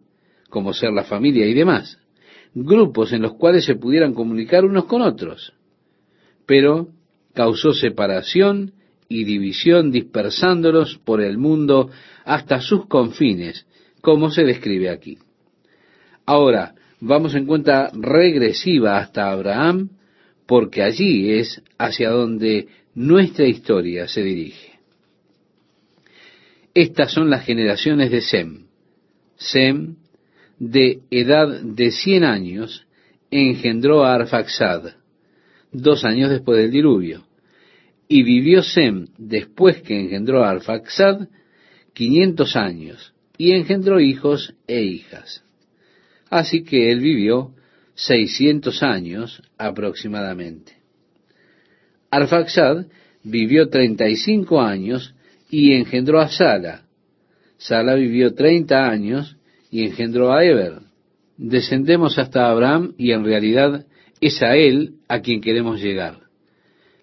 como ser la familia y demás. Grupos en los cuales se pudieran comunicar unos con otros. Pero causó separación y división dispersándolos por el mundo hasta sus confines, como se describe aquí. Ahora, vamos en cuenta regresiva hasta Abraham, porque allí es hacia donde nuestra historia se dirige. Estas son las generaciones de Sem. Sem, de edad de cien años, engendró a Arfaxad, dos años después del diluvio. Y vivió Sem, después que engendró a Arfaxad, quinientos años, y engendró hijos e hijas. Así que él vivió seiscientos años aproximadamente. Arfaxad vivió treinta y cinco años y engendró a Sala. Sala vivió treinta años y engendró a Eber. Descendemos hasta Abraham y en realidad es a él a quien queremos llegar.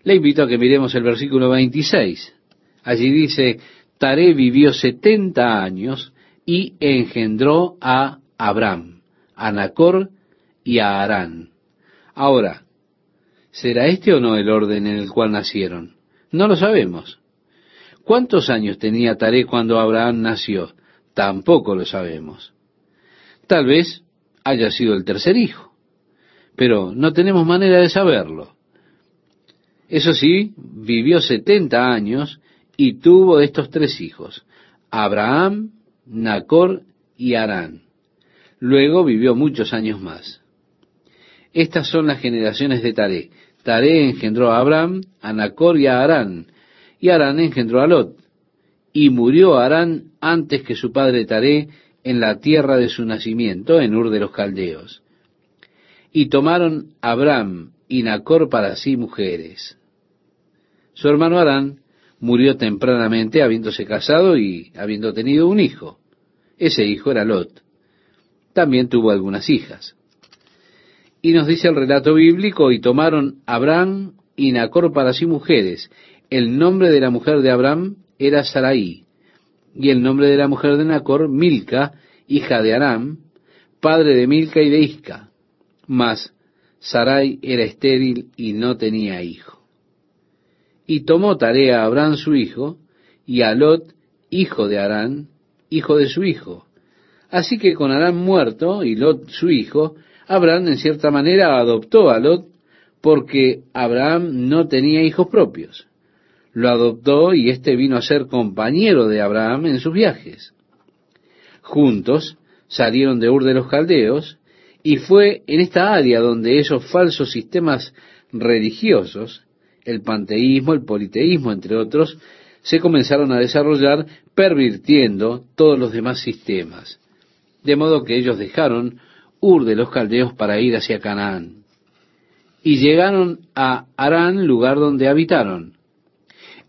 Le invito a que miremos el versículo 26. Allí dice, Taré vivió setenta años y engendró a Abraham, a Nacor y a Arán. Ahora, ¿será este o no el orden en el cual nacieron? No lo sabemos. ¿Cuántos años tenía Taré cuando Abraham nació? Tampoco lo sabemos. Tal vez haya sido el tercer hijo, pero no tenemos manera de saberlo. Eso sí, vivió setenta años y tuvo estos tres hijos, Abraham, Nacor y Arán. Luego vivió muchos años más. Estas son las generaciones de Taré. Taré engendró a Abraham, a Nacor y a Arán, y Arán engendró a Lot. Y murió Arán antes que su padre Taré en la tierra de su nacimiento, en Ur de los Caldeos. Y tomaron Abraham y Nacor para sí mujeres. Su hermano Arán murió tempranamente habiéndose casado y habiendo tenido un hijo. Ese hijo era Lot. También tuvo algunas hijas. Y nos dice el relato bíblico, y tomaron Abraham y Nacor para sí mujeres. El nombre de la mujer de Abraham era Sarai, y el nombre de la mujer de Nacor, Milca, hija de Aram, padre de Milca y de Isca. Mas Sarai era estéril y no tenía hijo. Y tomó tarea a Abraham su hijo, y a Lot, hijo de Arán, hijo de su hijo. Así que con Arán muerto y Lot su hijo, Abraham en cierta manera adoptó a Lot porque Abraham no tenía hijos propios. Lo adoptó y éste vino a ser compañero de Abraham en sus viajes. Juntos salieron de Ur de los Caldeos y fue en esta área donde esos falsos sistemas religiosos, el panteísmo, el politeísmo, entre otros, se comenzaron a desarrollar pervirtiendo todos los demás sistemas. De modo que ellos dejaron Ur de los Caldeos para ir hacia Canaán. Y llegaron a Arán, lugar donde habitaron.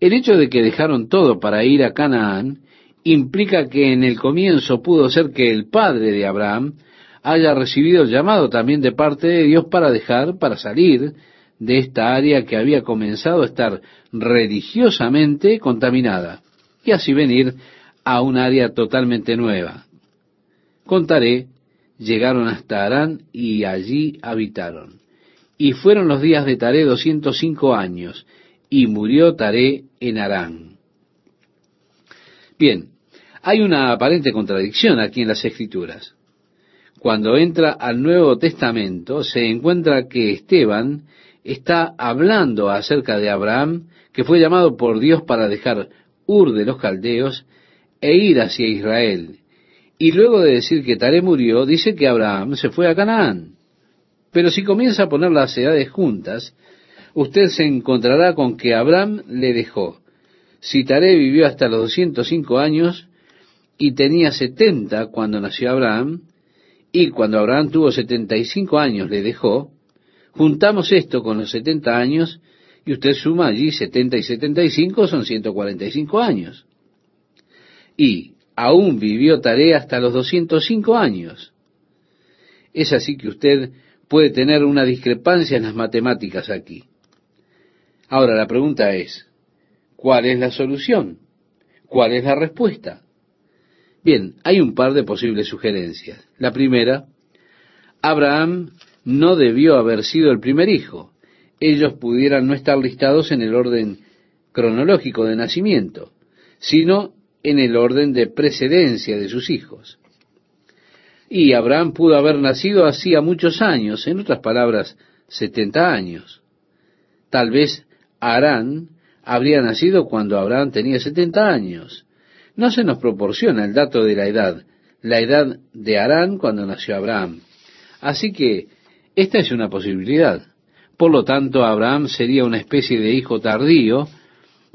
El hecho de que dejaron todo para ir a Canaán implica que en el comienzo pudo ser que el padre de Abraham haya recibido el llamado también de parte de Dios para dejar, para salir de esta área que había comenzado a estar religiosamente contaminada y así venir a un área totalmente nueva. Contaré, llegaron hasta Arán y allí habitaron. Y fueron los días de Taré doscientos cinco años, y murió Taré en Arán. Bien, hay una aparente contradicción aquí en las Escrituras. Cuando entra al Nuevo Testamento, se encuentra que Esteban está hablando acerca de Abraham, que fue llamado por Dios para dejar Ur de los Caldeos e ir hacia Israel. Y luego de decir que Taré murió, dice que Abraham se fue a Canaán. Pero si comienza a poner las edades juntas, usted se encontrará con que Abraham le dejó. Si Taré vivió hasta los 205 años y tenía 70 cuando nació Abraham, y cuando Abraham tuvo 75 años le dejó, Juntamos esto con los 70 años y usted suma allí 70 y 75 son 145 años. Y aún vivió tarea hasta los 205 años. Es así que usted puede tener una discrepancia en las matemáticas aquí. Ahora la pregunta es, ¿cuál es la solución? ¿Cuál es la respuesta? Bien, hay un par de posibles sugerencias. La primera, Abraham no debió haber sido el primer hijo. Ellos pudieran no estar listados en el orden cronológico de nacimiento, sino en el orden de precedencia de sus hijos. Y Abraham pudo haber nacido hacía muchos años, en otras palabras, setenta años. Tal vez Arán habría nacido cuando Abraham tenía setenta años. No se nos proporciona el dato de la edad, la edad de Arán cuando nació Abraham. Así que esta es una posibilidad. Por lo tanto, Abraham sería una especie de hijo tardío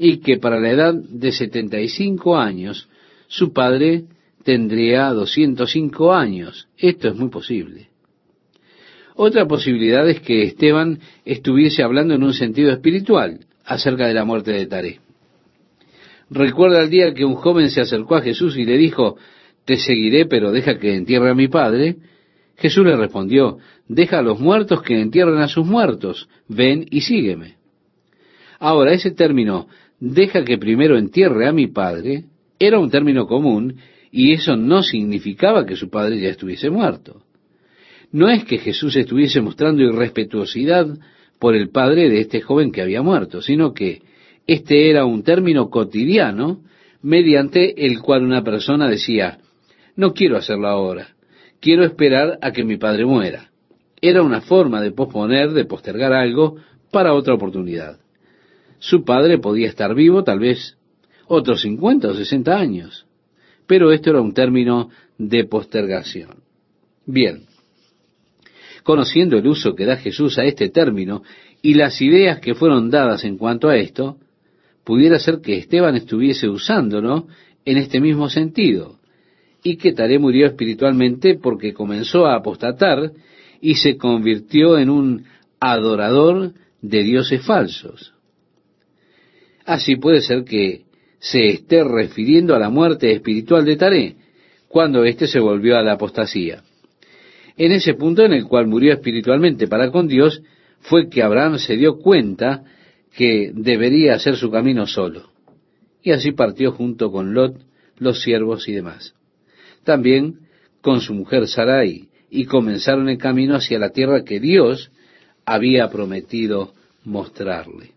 y que para la edad de 75 años su padre tendría 205 años. Esto es muy posible. Otra posibilidad es que Esteban estuviese hablando en un sentido espiritual acerca de la muerte de Taré. Recuerda el día que un joven se acercó a Jesús y le dijo, te seguiré, pero deja que entierre a mi padre. Jesús le respondió, deja a los muertos que entierren a sus muertos, ven y sígueme. Ahora, ese término, deja que primero entierre a mi padre, era un término común y eso no significaba que su padre ya estuviese muerto. No es que Jesús estuviese mostrando irrespetuosidad por el padre de este joven que había muerto, sino que este era un término cotidiano mediante el cual una persona decía, no quiero hacerlo ahora, quiero esperar a que mi padre muera. Era una forma de posponer, de postergar algo para otra oportunidad. Su padre podía estar vivo tal vez otros 50 o 60 años, pero esto era un término de postergación. Bien, conociendo el uso que da Jesús a este término y las ideas que fueron dadas en cuanto a esto, pudiera ser que Esteban estuviese usándolo en este mismo sentido, y que Taré murió espiritualmente porque comenzó a apostatar y se convirtió en un adorador de dioses falsos. Así puede ser que se esté refiriendo a la muerte espiritual de Taré, cuando éste se volvió a la apostasía. En ese punto en el cual murió espiritualmente para con Dios, fue que Abraham se dio cuenta que debería hacer su camino solo. Y así partió junto con Lot, los siervos y demás. También con su mujer Sarai, y comenzaron el camino hacia la tierra que Dios había prometido mostrarle.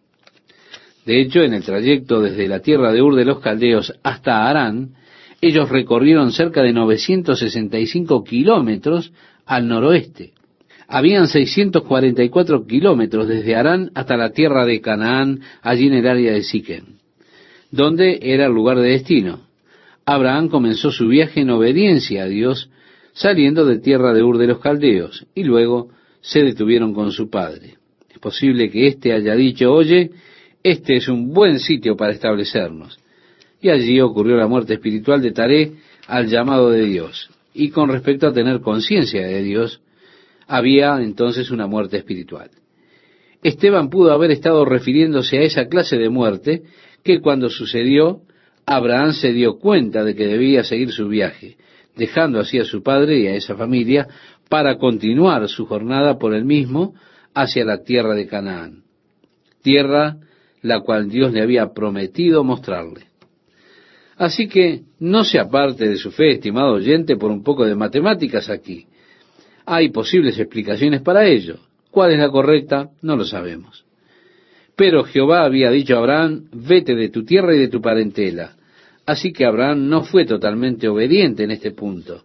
De hecho, en el trayecto desde la tierra de Ur de los Caldeos hasta Arán, ellos recorrieron cerca de 965 kilómetros al noroeste. Habían 644 kilómetros desde Arán hasta la tierra de Canaán, allí en el área de Siquem, donde era el lugar de destino. Abraham comenzó su viaje en obediencia a Dios, saliendo de tierra de Ur de los Caldeos, y luego se detuvieron con su padre. Es posible que éste haya dicho, oye, este es un buen sitio para establecernos. Y allí ocurrió la muerte espiritual de Taré al llamado de Dios. Y con respecto a tener conciencia de Dios, había entonces una muerte espiritual. Esteban pudo haber estado refiriéndose a esa clase de muerte que cuando sucedió, Abraham se dio cuenta de que debía seguir su viaje, dejando así a su padre y a esa familia para continuar su jornada por él mismo hacia la tierra de Canaán, tierra la cual Dios le había prometido mostrarle. Así que no se aparte de su fe, estimado oyente, por un poco de matemáticas aquí. Hay posibles explicaciones para ello. ¿Cuál es la correcta? No lo sabemos. Pero Jehová había dicho a Abraham, vete de tu tierra y de tu parentela. Así que Abraham no fue totalmente obediente en este punto.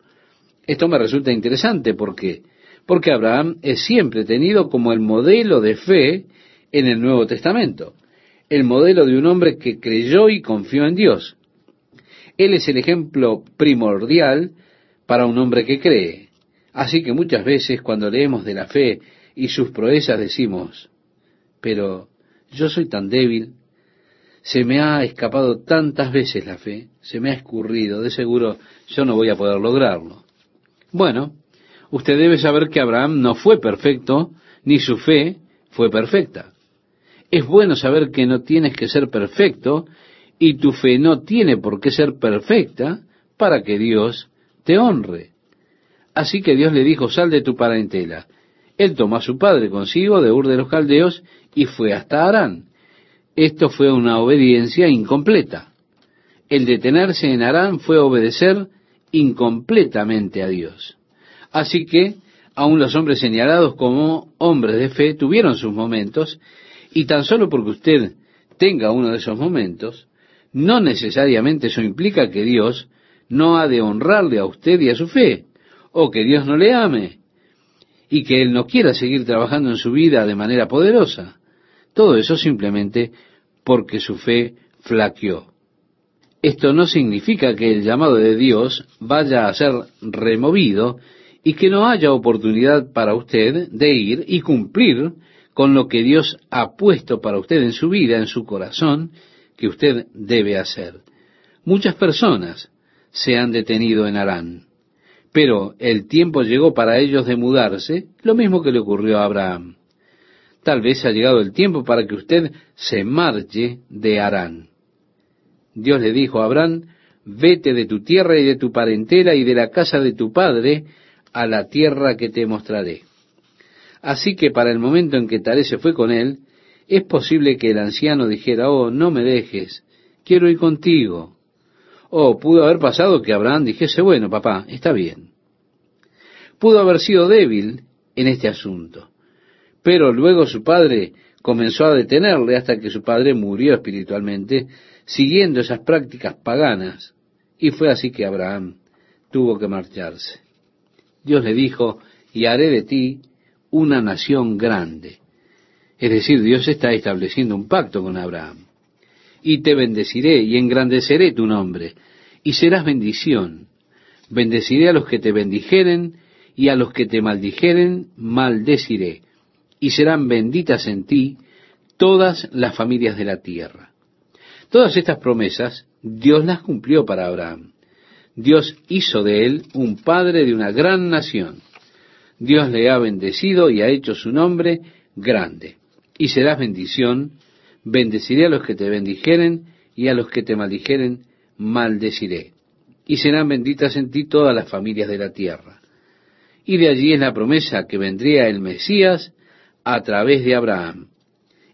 Esto me resulta interesante porque porque Abraham es siempre tenido como el modelo de fe en el Nuevo Testamento, el modelo de un hombre que creyó y confió en Dios. Él es el ejemplo primordial para un hombre que cree. Así que muchas veces cuando leemos de la fe y sus proezas decimos, pero yo soy tan débil, se me ha escapado tantas veces la fe, se me ha escurrido, de seguro yo no voy a poder lograrlo. Bueno, usted debe saber que Abraham no fue perfecto, ni su fe fue perfecta. Es bueno saber que no tienes que ser perfecto y tu fe no tiene por qué ser perfecta para que Dios te honre. Así que Dios le dijo, sal de tu parentela. Él tomó a su padre consigo de Ur de los Caldeos y fue hasta Arán. Esto fue una obediencia incompleta. El detenerse en Arán fue obedecer incompletamente a Dios. Así que aun los hombres señalados como hombres de fe tuvieron sus momentos, y tan solo porque usted tenga uno de esos momentos, no necesariamente eso implica que Dios no ha de honrarle a usted y a su fe, o que Dios no le ame, y que Él no quiera seguir trabajando en su vida de manera poderosa. Todo eso simplemente porque su fe flaqueó. Esto no significa que el llamado de Dios vaya a ser removido y que no haya oportunidad para usted de ir y cumplir con lo que Dios ha puesto para usted en su vida, en su corazón, que usted debe hacer. Muchas personas se han detenido en Arán, pero el tiempo llegó para ellos de mudarse, lo mismo que le ocurrió a Abraham. Tal vez ha llegado el tiempo para que usted se marche de Arán. Dios le dijo a Abraham, vete de tu tierra y de tu parentela y de la casa de tu padre a la tierra que te mostraré. Así que para el momento en que Taré se fue con él, es posible que el anciano dijera, oh, no me dejes, quiero ir contigo. O pudo haber pasado que Abraham dijese, bueno, papá, está bien. Pudo haber sido débil en este asunto. Pero luego su padre comenzó a detenerle hasta que su padre murió espiritualmente, siguiendo esas prácticas paganas. Y fue así que Abraham tuvo que marcharse. Dios le dijo, y haré de ti una nación grande. Es decir, Dios está estableciendo un pacto con Abraham. Y te bendeciré y engrandeceré tu nombre, y serás bendición. Bendeciré a los que te bendijeren, y a los que te maldijeren, maldeciré y serán benditas en ti todas las familias de la tierra. Todas estas promesas Dios las cumplió para Abraham. Dios hizo de él un padre de una gran nación. Dios le ha bendecido y ha hecho su nombre grande. Y serás bendición, bendeciré a los que te bendijeren y a los que te maldijeren, maldeciré. Y serán benditas en ti todas las familias de la tierra. Y de allí es la promesa que vendría el Mesías a través de Abraham.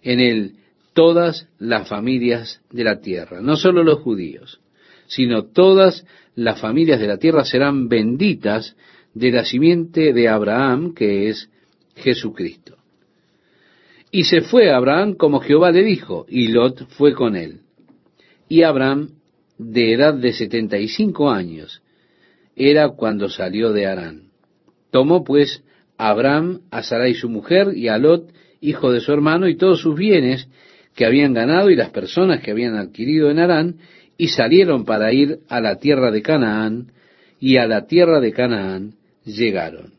En él todas las familias de la tierra, no solo los judíos, sino todas las familias de la tierra serán benditas de la simiente de Abraham, que es Jesucristo. Y se fue Abraham como Jehová le dijo, y Lot fue con él. Y Abraham, de edad de setenta y cinco años, era cuando salió de Arán. Tomó pues Abraham, a Sarai su mujer, y a Lot, hijo de su hermano, y todos sus bienes que habían ganado y las personas que habían adquirido en Harán, y salieron para ir a la tierra de Canaán, y a la tierra de Canaán llegaron.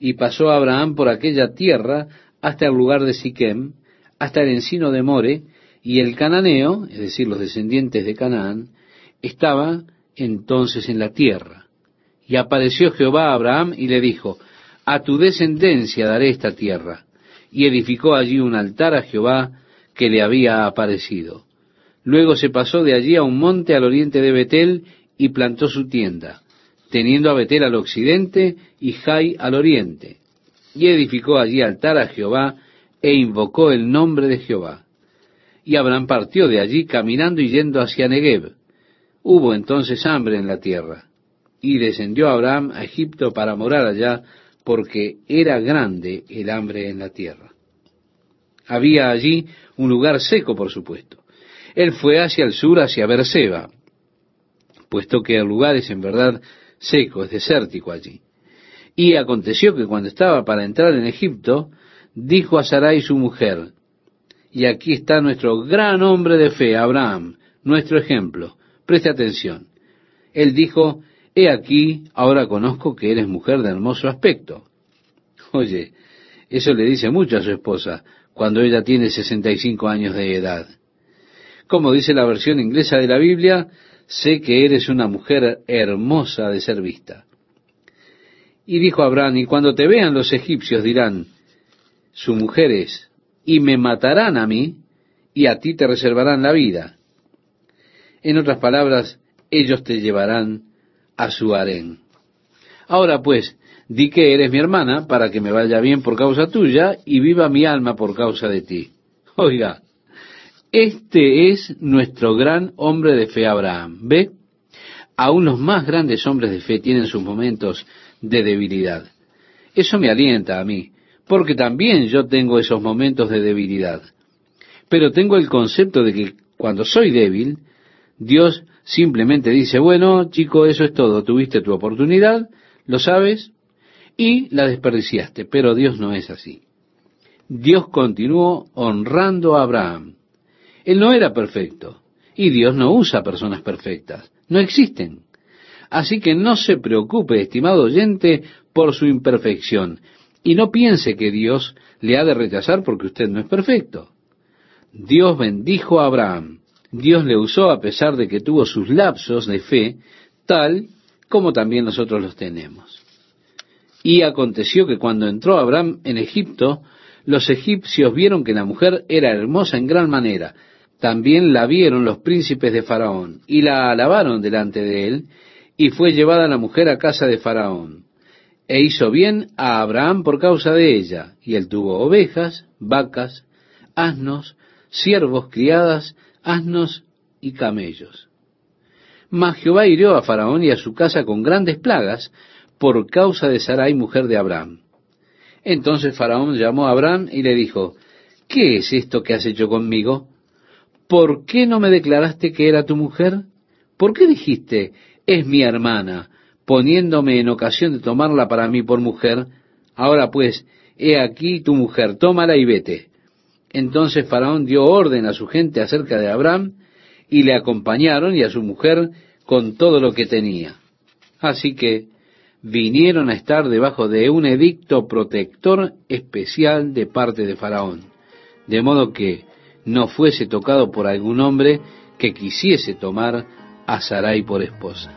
Y pasó Abraham por aquella tierra hasta el lugar de Siquem, hasta el encino de More, y el cananeo, es decir, los descendientes de Canaán, estaba entonces en la tierra. Y apareció Jehová a Abraham y le dijo, a tu descendencia daré esta tierra. Y edificó allí un altar a Jehová que le había aparecido. Luego se pasó de allí a un monte al oriente de Betel y plantó su tienda, teniendo a Betel al occidente y Jai al oriente. Y edificó allí altar a Jehová e invocó el nombre de Jehová. Y Abraham partió de allí caminando y yendo hacia Negev. Hubo entonces hambre en la tierra. Y descendió Abraham a Egipto para morar allá, porque era grande el hambre en la tierra. Había allí un lugar seco, por supuesto. Él fue hacia el sur, hacia Berseba, puesto que el lugar es en verdad seco, es desértico allí. Y aconteció que cuando estaba para entrar en Egipto, dijo a Sarai su mujer, y aquí está nuestro gran hombre de fe, Abraham, nuestro ejemplo. Preste atención. Él dijo, he aquí, ahora conozco que eres mujer de hermoso aspecto. Oye, eso le dice mucho a su esposa cuando ella tiene 65 años de edad. Como dice la versión inglesa de la Biblia, sé que eres una mujer hermosa de ser vista. Y dijo Abraham, y cuando te vean los egipcios dirán, su mujer es, y me matarán a mí, y a ti te reservarán la vida. En otras palabras, ellos te llevarán a su harén. Ahora pues, di que eres mi hermana para que me vaya bien por causa tuya y viva mi alma por causa de ti. Oiga, este es nuestro gran hombre de fe Abraham. ¿Ve? Aún los más grandes hombres de fe tienen sus momentos de debilidad. Eso me alienta a mí, porque también yo tengo esos momentos de debilidad. Pero tengo el concepto de que cuando soy débil, Dios simplemente dice, bueno, chico, eso es todo, tuviste tu oportunidad, lo sabes, y la desperdiciaste, pero Dios no es así. Dios continuó honrando a Abraham. Él no era perfecto, y Dios no usa personas perfectas, no existen. Así que no se preocupe, estimado oyente, por su imperfección, y no piense que Dios le ha de rechazar porque usted no es perfecto. Dios bendijo a Abraham. Dios le usó a pesar de que tuvo sus lapsos de fe, tal como también nosotros los tenemos. Y aconteció que cuando entró Abraham en Egipto, los egipcios vieron que la mujer era hermosa en gran manera. También la vieron los príncipes de Faraón y la alabaron delante de él, y fue llevada la mujer a casa de Faraón. E hizo bien a Abraham por causa de ella, y él tuvo ovejas, vacas, asnos, siervos, criadas, asnos y camellos. Mas Jehová hirió a Faraón y a su casa con grandes plagas, por causa de Sarai, mujer de Abraham. Entonces Faraón llamó a Abraham y le dijo, ¿qué es esto que has hecho conmigo? ¿Por qué no me declaraste que era tu mujer? ¿Por qué dijiste, es mi hermana, poniéndome en ocasión de tomarla para mí por mujer? Ahora pues, he aquí tu mujer, tómala y vete. Entonces Faraón dio orden a su gente acerca de Abraham, y le acompañaron y a su mujer con todo lo que tenía. Así que vinieron a estar debajo de un edicto protector especial de parte de Faraón, de modo que no fuese tocado por algún hombre que quisiese tomar a Sarai por esposa.